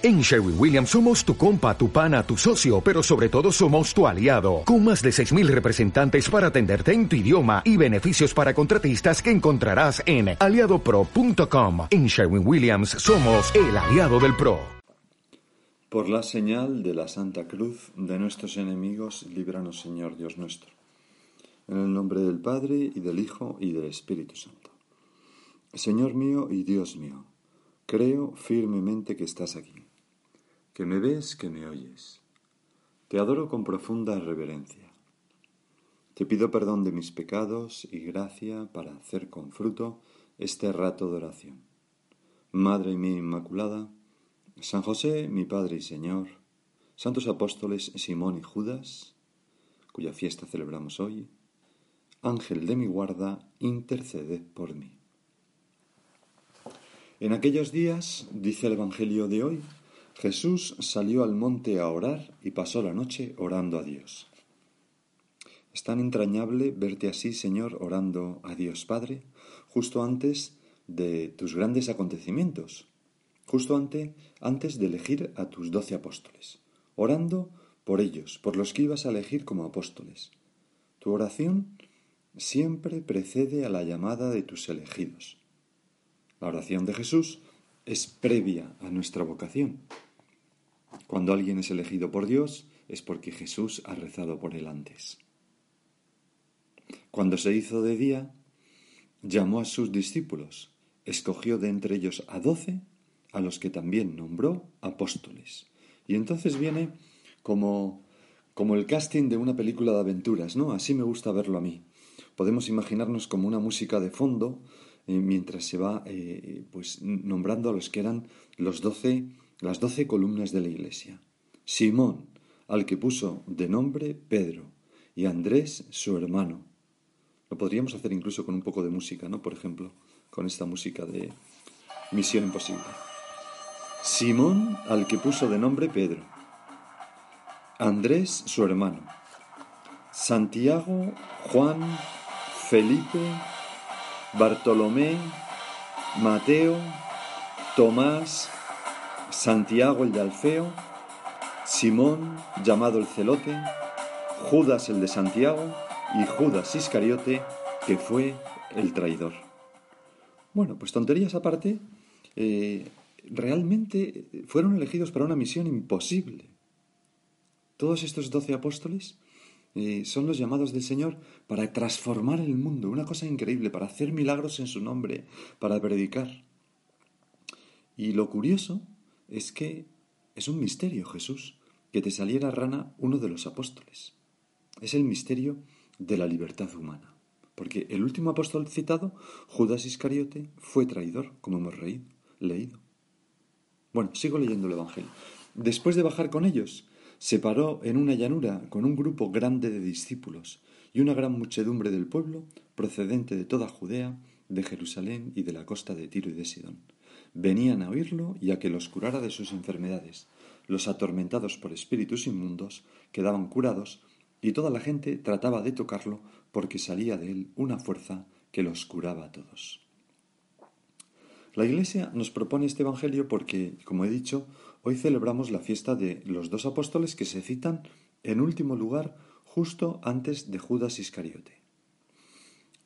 En Sherwin Williams somos tu compa, tu pana, tu socio, pero sobre todo somos tu aliado, con más de 6.000 representantes para atenderte en tu idioma y beneficios para contratistas que encontrarás en aliadopro.com. En Sherwin Williams somos el aliado del PRO. Por la señal de la Santa Cruz de nuestros enemigos, líbranos Señor Dios nuestro. En el nombre del Padre y del Hijo y del Espíritu Santo. Señor mío y Dios mío, creo firmemente que estás aquí que me ves, que me oyes. Te adoro con profunda reverencia. Te pido perdón de mis pecados y gracia para hacer con fruto este rato de oración. Madre mía Inmaculada, San José, mi Padre y Señor, santos apóstoles Simón y Judas, cuya fiesta celebramos hoy, Ángel de mi guarda, intercede por mí. En aquellos días, dice el Evangelio de hoy, Jesús salió al monte a orar y pasó la noche orando a Dios. Es tan entrañable verte así, Señor, orando a Dios Padre, justo antes de tus grandes acontecimientos, justo antes, antes de elegir a tus doce apóstoles, orando por ellos, por los que ibas a elegir como apóstoles. Tu oración siempre precede a la llamada de tus elegidos. La oración de Jesús es previa a nuestra vocación. Cuando alguien es elegido por Dios es porque Jesús ha rezado por él antes. Cuando se hizo de día, llamó a sus discípulos, escogió de entre ellos a doce, a los que también nombró apóstoles. Y entonces viene como, como el casting de una película de aventuras, ¿no? Así me gusta verlo a mí. Podemos imaginarnos como una música de fondo eh, mientras se va eh, pues nombrando a los que eran los doce las doce columnas de la iglesia. Simón, al que puso de nombre Pedro, y Andrés, su hermano. Lo podríamos hacer incluso con un poco de música, ¿no? Por ejemplo, con esta música de Misión Imposible. Simón, al que puso de nombre Pedro. Andrés, su hermano. Santiago, Juan, Felipe, Bartolomé, Mateo, Tomás, Santiago el de Alfeo, Simón llamado el celote, Judas el de Santiago y Judas Iscariote que fue el traidor. Bueno, pues tonterías aparte, eh, realmente fueron elegidos para una misión imposible. Todos estos doce apóstoles eh, son los llamados del Señor para transformar el mundo, una cosa increíble, para hacer milagros en su nombre, para predicar. Y lo curioso es que es un misterio, Jesús, que te saliera rana uno de los apóstoles. Es el misterio de la libertad humana. Porque el último apóstol citado, Judas Iscariote, fue traidor, como hemos leído. Bueno, sigo leyendo el Evangelio. Después de bajar con ellos, se paró en una llanura con un grupo grande de discípulos y una gran muchedumbre del pueblo procedente de toda Judea, de Jerusalén y de la costa de Tiro y de Sidón venían a oírlo y a que los curara de sus enfermedades. Los atormentados por espíritus inmundos quedaban curados y toda la gente trataba de tocarlo porque salía de él una fuerza que los curaba a todos. La Iglesia nos propone este Evangelio porque, como he dicho, hoy celebramos la fiesta de los dos apóstoles que se citan en último lugar justo antes de Judas Iscariote.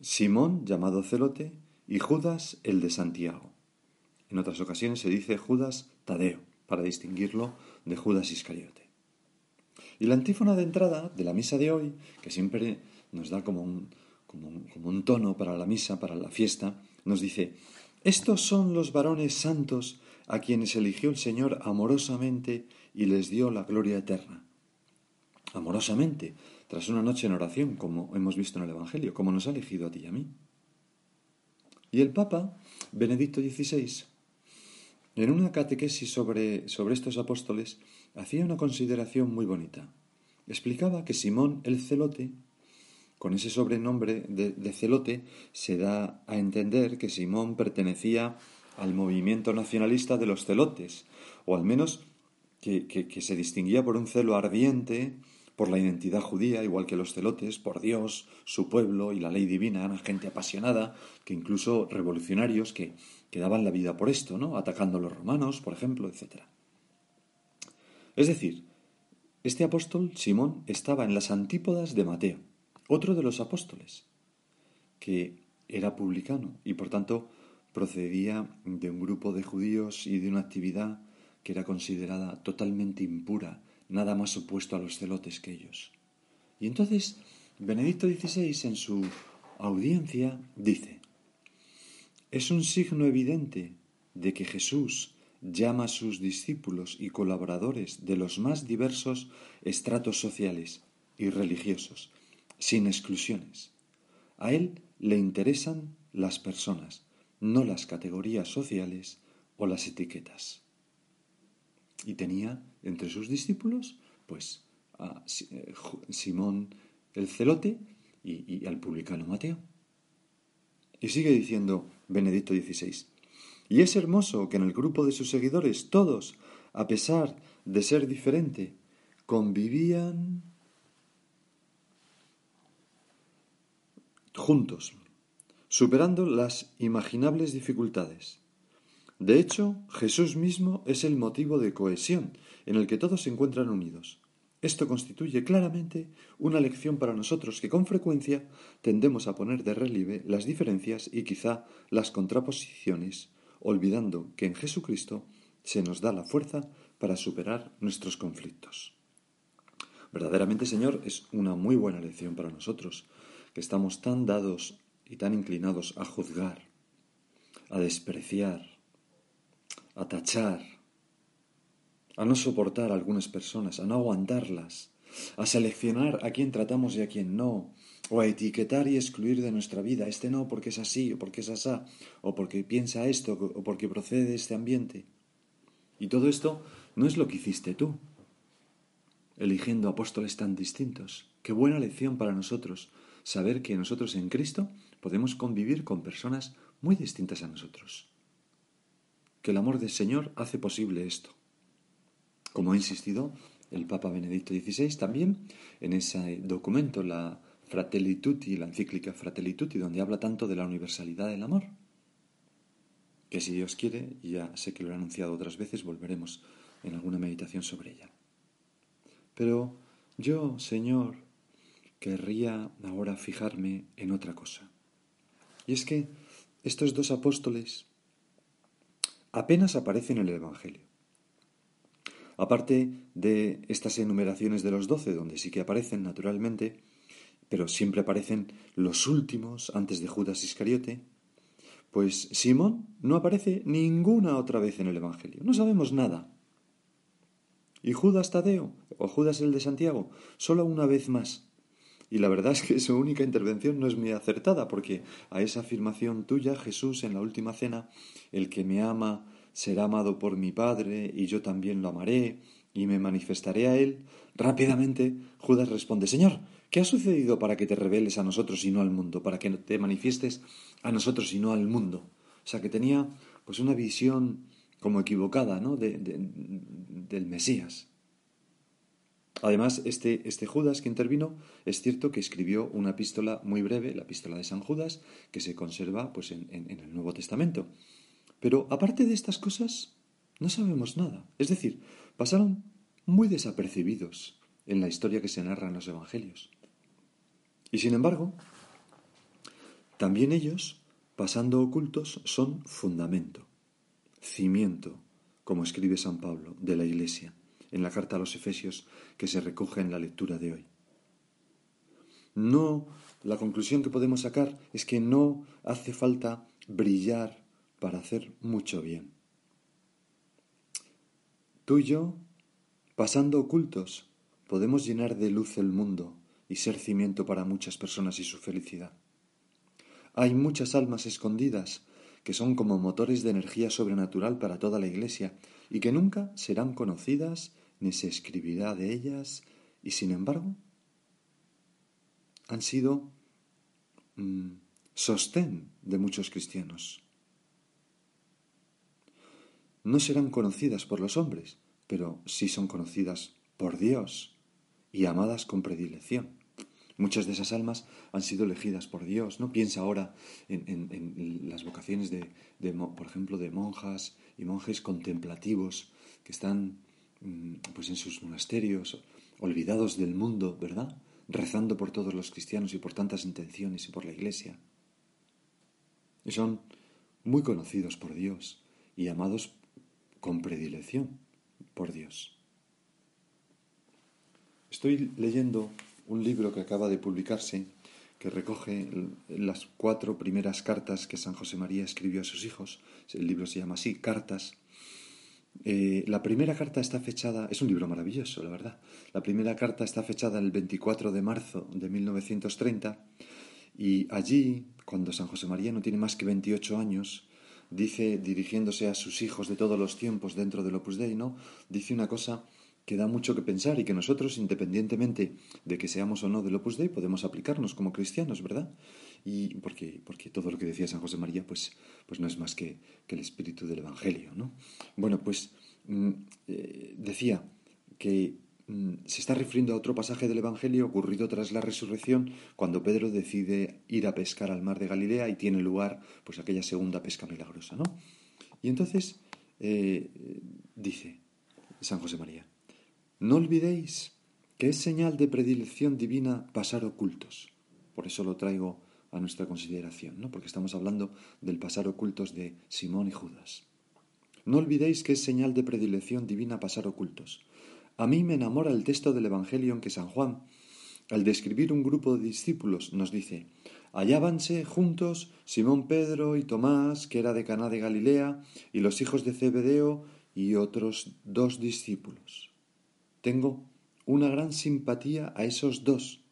Simón, llamado Celote, y Judas, el de Santiago. En otras ocasiones se dice Judas Tadeo, para distinguirlo de Judas Iscariote. Y la antífona de entrada de la misa de hoy, que siempre nos da como un, tono para la misa, para la fiesta, nos dice, estos son los varones santos a quienes eligió el Señor amorosamente y les dio la gloria eterna. Amorosamente, tras una noche en oración, como hemos visto en el Evangelio, como nos ha elegido a ti y a mí. Y el Papa, Benedicto XVI, en una catequesis sobre, sobre estos apóstoles hacía una consideración muy bonita. Explicaba que Simón el Celote, con ese sobrenombre de, Celote, se da a entender que Simón pertenecía al movimiento nacionalista de los celotes, o al menos que, que, se distinguía por un celo ardiente por la identidad judía, igual que los celotes, por Dios, su pueblo y la ley divina, eran gente apasionada, que incluso revolucionarios que, que daban la vida por esto, ¿no? Atacando a los romanos, por ejemplo, etc. Es decir, este apóstol Simón estaba en las antípodas de Mateo, otro de los apóstoles, que era publicano y por tanto procedía de un grupo de judíos y de una actividad que era considerada totalmente impura, nada más opuesto a los celotes que ellos. Y entonces Benedicto XVI en su audiencia dice, es un signo evidente de que Jesús llama a sus discípulos y colaboradores de los más diversos estratos sociales y religiosos, sin exclusiones. A él le interesan las personas, no las categorías sociales o las etiquetas. Y tenía entre sus discípulos, pues, a eh, Simón el celote y, al publicano Mateo. Y sigue diciendo Benedicto XVI, y es hermoso que en el grupo de sus seguidores todos, a pesar de ser diferente, convivían juntos, superando las imaginables dificultades. De hecho, Jesús mismo es el motivo de cohesión en el que todos se encuentran unidos. Esto constituye claramente una lección para nosotros que con frecuencia tendemos a poner de relieve las diferencias y quizá las contraposiciones, olvidando que en Jesucristo se nos da la fuerza para superar nuestros conflictos. Verdaderamente, Señor, es una muy buena lección para nosotros, que estamos tan dados y tan inclinados a juzgar, a despreciar, a tachar, a no soportar a algunas personas, a no aguantarlas, a seleccionar a quién tratamos y a quién no, o a etiquetar y excluir de nuestra vida, este no porque es así, o porque es asá, o porque piensa esto, o porque procede de este ambiente. Y todo esto no es lo que hiciste tú, eligiendo apóstoles tan distintos. Qué buena lección para nosotros saber que nosotros en Cristo podemos convivir con personas muy distintas a nosotros. Que el amor del Señor hace posible esto como ha insistido el Papa Benedicto XVI también en ese documento, la Fratelli Tutti, la encíclica Fratelli Tutti, donde habla tanto de la universalidad del amor, que si Dios quiere, ya sé que lo he anunciado otras veces, volveremos en alguna meditación sobre ella. Pero yo, Señor, querría ahora fijarme en otra cosa. Y es que estos dos apóstoles apenas aparecen en el Evangelio. Aparte de estas enumeraciones de los doce, donde sí que aparecen naturalmente, pero siempre aparecen los últimos antes de Judas Iscariote, pues Simón no aparece ninguna otra vez en el Evangelio. No sabemos nada. Y Judas Tadeo, o Judas el de Santiago, solo una vez más. Y la verdad es que su única intervención no es muy acertada, porque a esa afirmación tuya, Jesús, en la última cena, el que me ama será amado por mi Padre, y yo también lo amaré, y me manifestaré a él. Rápidamente Judas responde, Señor, ¿qué ha sucedido para que te reveles a nosotros y no al mundo? Para que te manifiestes a nosotros y no al mundo. O sea, que tenía pues una visión como equivocada, ¿no? De, del Mesías. Además, este, este, Judas que intervino es cierto que escribió una epístola muy breve, la epístola de San Judas, que se conserva pues, en, en el Nuevo Testamento. Pero aparte de estas cosas, no sabemos nada. Es decir, pasaron muy desapercibidos en la historia que se narra en los Evangelios. Y sin embargo, también ellos, pasando ocultos, son fundamento, cimiento, como escribe San Pablo, de la Iglesia, en la carta a los Efesios que se recoge en la lectura de hoy. No, la conclusión que podemos sacar es que no hace falta brillar para hacer mucho bien. Tú y yo, pasando ocultos, podemos llenar de luz el mundo y ser cimiento para muchas personas y su felicidad. Hay muchas almas escondidas que son como motores de energía sobrenatural para toda la Iglesia y que nunca serán conocidas ni se escribirá de ellas y sin embargo han sido mm, sostén de muchos cristianos no serán conocidas por los hombres, pero sí son conocidas por Dios y amadas con predilección. Muchas de esas almas han sido elegidas por Dios. No piensa ahora en, las vocaciones de, por ejemplo, de monjas y monjes contemplativos que están mm, pues en sus monasterios, olvidados del mundo, ¿verdad? Rezando por todos los cristianos y por tantas intenciones y por la Iglesia. Y son muy conocidos por Dios y amados con predilección por Dios. Estoy leyendo un libro que acaba de publicarse que recoge las cuatro primeras cartas que San José María escribió a sus hijos. El libro se llama así, Cartas. Eh, la primera carta está fechada, es un libro maravilloso, la verdad. La primera carta está fechada el 24 de marzo de 1930 y allí, cuando San José María no tiene más que 28 años, dice, dirigiéndose a sus hijos de todos los tiempos dentro del Opus Dei, ¿no? Dice una cosa que da mucho que pensar y que nosotros, independientemente de que seamos o no del Opus Dei, podemos aplicarnos como cristianos, ¿verdad? Y porque, porque todo lo que decía San José María, pues, pues no es más que, el espíritu del Evangelio, ¿no? Bueno, pues mm, eh, decía que se está refiriendo a otro pasaje del Evangelio ocurrido tras la resurrección, cuando Pedro decide ir a pescar al mar de Galilea y tiene lugar pues aquella segunda pesca milagrosa, ¿no? Y entonces eh, dice San José María, no olvidéis que es señal de predilección divina pasar ocultos. Por eso lo traigo a nuestra consideración, ¿no? porque estamos hablando del pasar ocultos de Simón y Judas. No olvidéis que es señal de predilección divina pasar ocultos. A mí me enamora el texto del Evangelio en que San Juan, al describir un grupo de discípulos, nos dice: Hallábanse juntos Simón Pedro y Tomás, que era de Caná de Galilea, y los hijos de Zebedeo y otros dos discípulos. Tengo una gran simpatía a esos dos,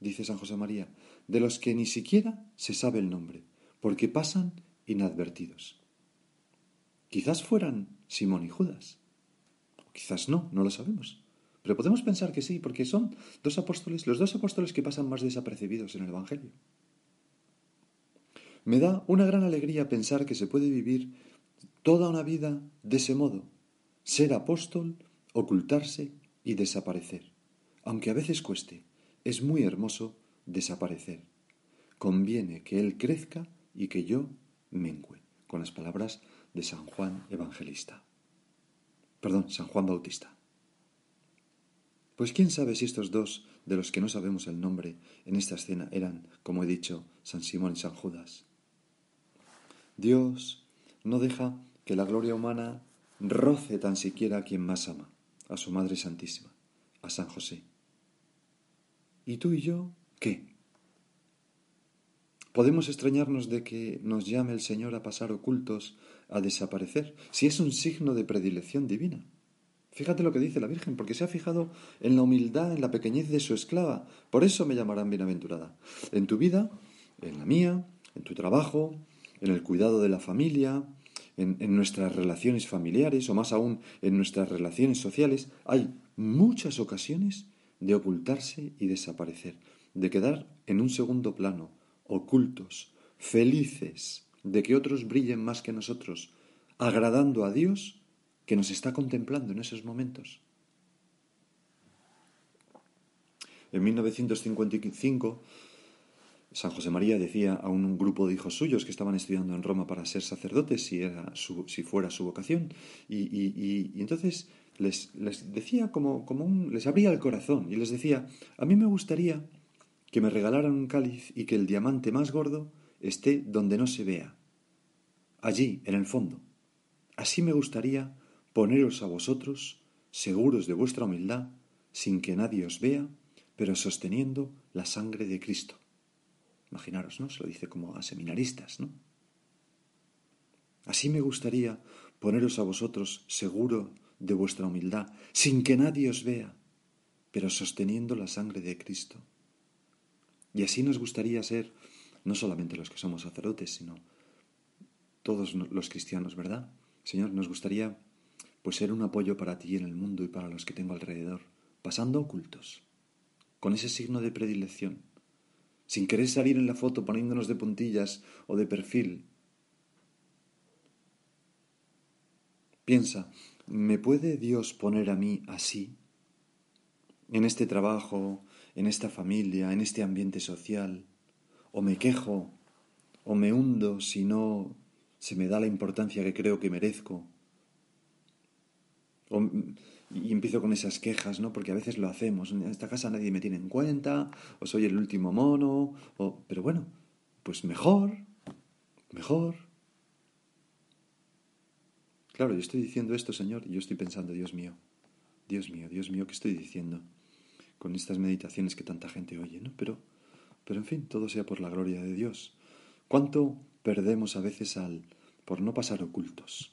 dice San José María, de los que ni siquiera se sabe el nombre, porque pasan inadvertidos. Quizás fueran Simón y Judas. Quizás no, no lo sabemos. Pero podemos pensar que sí, porque son dos apóstoles, los dos apóstoles que pasan más desapercibidos en el Evangelio. Me da una gran alegría pensar que se puede vivir toda una vida de ese modo, ser apóstol, ocultarse y desaparecer. Aunque a veces cueste, es muy hermoso desaparecer. Conviene que Él crezca y que yo mengüe, con las palabras de San Juan Evangelista. Perdón, San Juan Bautista. Pues quién sabe si estos dos, de los que no sabemos el nombre en esta escena, eran, como he dicho, San Simón y San Judas. Dios no deja que la gloria humana roce tan siquiera a quien más ama a su Madre Santísima, a San José. ¿Y tú y yo qué? ¿Podemos extrañarnos de que nos llame el Señor a pasar ocultos, a desaparecer, si es un signo de predilección divina? Fíjate lo que dice la Virgen, porque se ha fijado en la humildad, en la pequeñez de su esclava. Por eso me llamarán bienaventurada. En tu vida, en la mía, en tu trabajo, en el cuidado de la familia, en, nuestras relaciones familiares o más aún en nuestras relaciones sociales, hay muchas ocasiones de ocultarse y desaparecer, de quedar en un segundo plano, ocultos, felices de que otros brillen más que nosotros, agradando a Dios que nos está contemplando en esos momentos. En 1955 San José María decía a un grupo de hijos suyos que estaban estudiando en Roma para ser sacerdotes, si, era si fuera su vocación, y, entonces les, decía como, como un, les abría el corazón y les decía, a mí me gustaría que me regalaran un cáliz y que el diamante más gordo esté donde no se vea, allí, en el fondo. Así me gustaría poneros a vosotros, seguros de vuestra humildad, sin que nadie os vea, pero sosteniendo la sangre de Cristo. Imaginaros, ¿no? Se lo dice como a seminaristas, ¿no? Así me gustaría poneros a vosotros seguro de vuestra humildad, sin que nadie os vea, pero sosteniendo la sangre de Cristo. Y así nos gustaría ser, no solamente los que somos sacerdotes, sino todos los cristianos, ¿verdad? Señor, nos gustaría pues ser un apoyo para ti en el mundo y para los que tengo alrededor, pasando ocultos, con ese signo de predilección, sin querer salir en la foto poniéndonos de puntillas o de perfil. Piensa, ¿me puede Dios poner a mí así? En este trabajo, en esta familia, en este ambiente social, o me quejo, o me hundo si no se me da la importancia que creo que merezco. O y empiezo con esas quejas, ¿no? Porque a veces lo hacemos. En esta casa nadie me tiene en cuenta, o soy el último mono, o... pero bueno, pues mejor, mejor. Claro, yo estoy diciendo esto, Señor, y yo estoy pensando, Dios mío, Dios mío, Dios mío, ¿qué estoy diciendo? Con estas meditaciones que tanta gente oye, ¿no? Pero, pero en fin, todo sea por la gloria de Dios. ¿Cuánto perdemos a veces al por no pasar ocultos?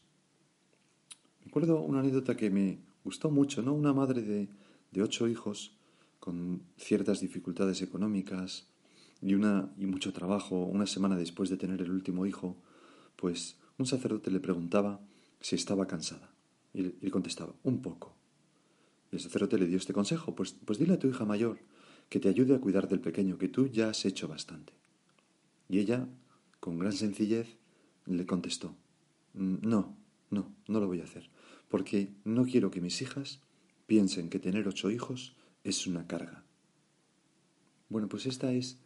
Me acuerdo una anécdota que me gustó mucho, ¿no? Una madre de, de ocho hijos con ciertas dificultades económicas y, una, y mucho trabajo, una semana después de tener el último hijo, pues un sacerdote le preguntaba si estaba cansada. Y le contestaba, un poco. Y el sacerdote le dio este consejo, pues, pues dile a tu hija mayor que te ayude a cuidar del pequeño, que tú ya has hecho bastante. Y ella, con gran sencillez, le contestó, mm, no, no, no lo voy a hacer, porque no quiero que mis hijas piensen que tener ocho hijos es una carga. Bueno, pues esta es,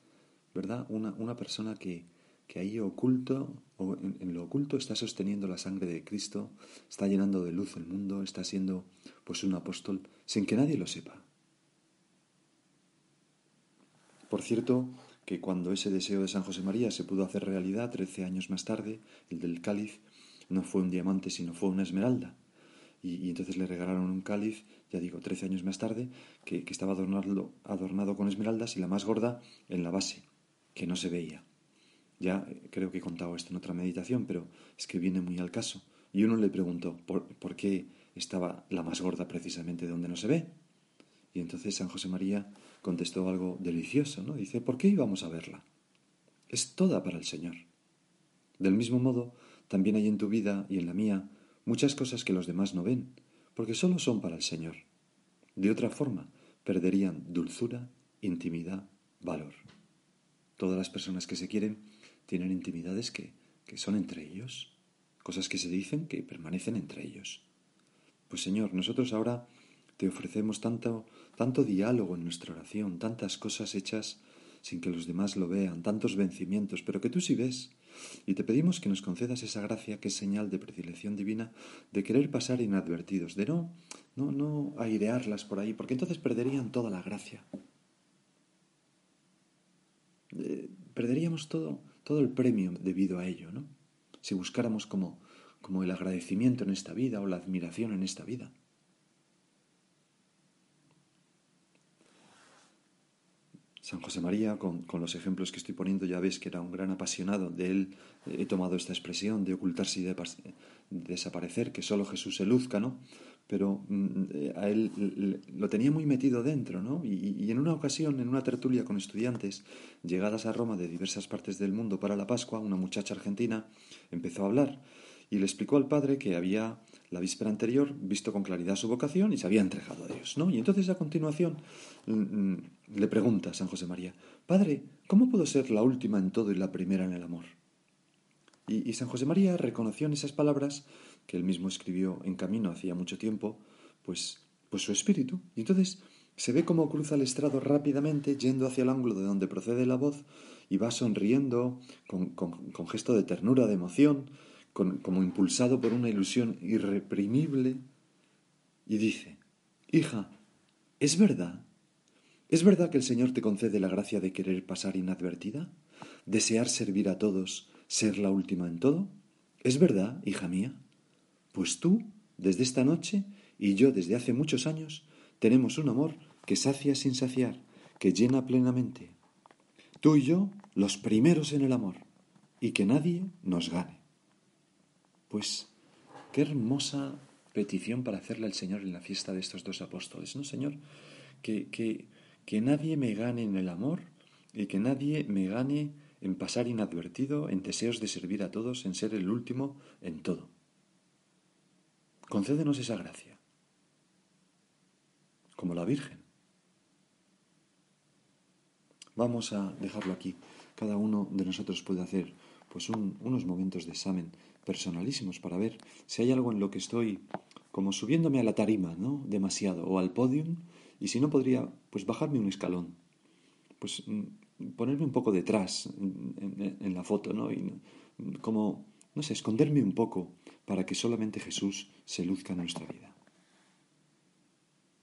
¿verdad? Una, una persona que, que ahí oculto, o en, lo oculto está sosteniendo la sangre de Cristo, está llenando de luz el mundo, está siendo pues un apóstol sin que nadie lo sepa. Por cierto, que cuando ese deseo de San José María se pudo hacer realidad trece años más tarde, el del cáliz no fue un diamante, sino fue una esmeralda. Y, entonces le regalaron un cáliz, ya digo, trece años más tarde, que, estaba adornado, adornado con esmeraldas y la más gorda en la base, que no se veía. Ya creo que he contado esto en otra meditación, pero es que viene muy al caso. Y uno le preguntó por, por qué estaba la más gorda precisamente donde no se ve. Y entonces San José María contestó algo delicioso, ¿no? Dice, ¿por qué íbamos a verla? Es toda para el Señor. Del mismo modo, también hay en tu vida y en la mía muchas cosas que los demás no ven, porque solo son para el Señor. De otra forma, perderían dulzura, intimidad, valor. Todas las personas que se quieren tienen intimidades que, que son entre ellos, cosas que se dicen que permanecen entre ellos. Pues Señor, nosotros ahora te ofrecemos tanto, tanto diálogo en nuestra oración, tantas cosas hechas sin que los demás lo vean, tantos vencimientos, pero que tú sí ves. Y te pedimos que nos concedas esa gracia que es señal de predilección divina, de querer pasar inadvertidos, de no, no, no airearlas por ahí, porque entonces perderían toda la gracia. Eh, perderíamos todo, todo el premio debido a ello, ¿no? Si buscáramos como, como el agradecimiento en esta vida o la admiración en esta vida. San José María, con, con, los ejemplos que estoy poniendo, ya ves que era un gran apasionado. De él he tomado esta expresión de ocultarse y de, desaparecer, que solo Jesús se luzca, ¿no? Pero mm, eh, a él lo tenía muy metido dentro, ¿no? Y, en una ocasión, en una tertulia con estudiantes llegadas a Roma de diversas partes del mundo para la Pascua, una muchacha argentina empezó a hablar y le explicó al padre que había la víspera anterior visto con claridad su vocación y se había entregado a Dios, ¿no? Y entonces a continuación mm, mm, le pregunta San José María, Padre, ¿cómo puedo ser la última en todo y la primera en el amor? Y, San José María reconoció en esas palabras, que él mismo escribió en camino hacía mucho tiempo, pues, pues su espíritu. Y entonces se ve cómo cruza el estrado rápidamente, yendo hacia el ángulo de donde procede la voz, y va sonriendo, con, con, gesto de ternura, de emoción, como impulsado por una ilusión irreprimible, y dice, Hija, ¿es verdad? ¿Es verdad que el Señor te concede la gracia de querer pasar inadvertida? ¿Desear servir a todos ser la última en todo? ¿Es verdad, hija mía? Pues tú, desde esta noche, y yo desde hace muchos años, tenemos un amor que sacia sin saciar, que llena plenamente. Tú y yo, los primeros en el amor, y que nadie nos gane. Pues qué hermosa petición para hacerle al Señor en la fiesta de estos dos apóstoles, ¿no, Señor? Que, que, que nadie me gane en el amor y que nadie me gane en pasar inadvertido, en deseos de servir a todos, en ser el último en todo. Concédenos esa gracia, como la Virgen. Vamos a dejarlo aquí. Cada uno de nosotros puede hacer pues unos momentos de examen personalísimos para ver si hay algo en lo que estoy como subiéndome a la tarima, ¿no? Demasiado, o al podium, y si no podría, pues bajarme un escalón. Pues mm, ponerme un poco detrás en, la foto, ¿no? Y como, no sé, esconderme un poco para que solamente Jesús se luzca en nuestra vida.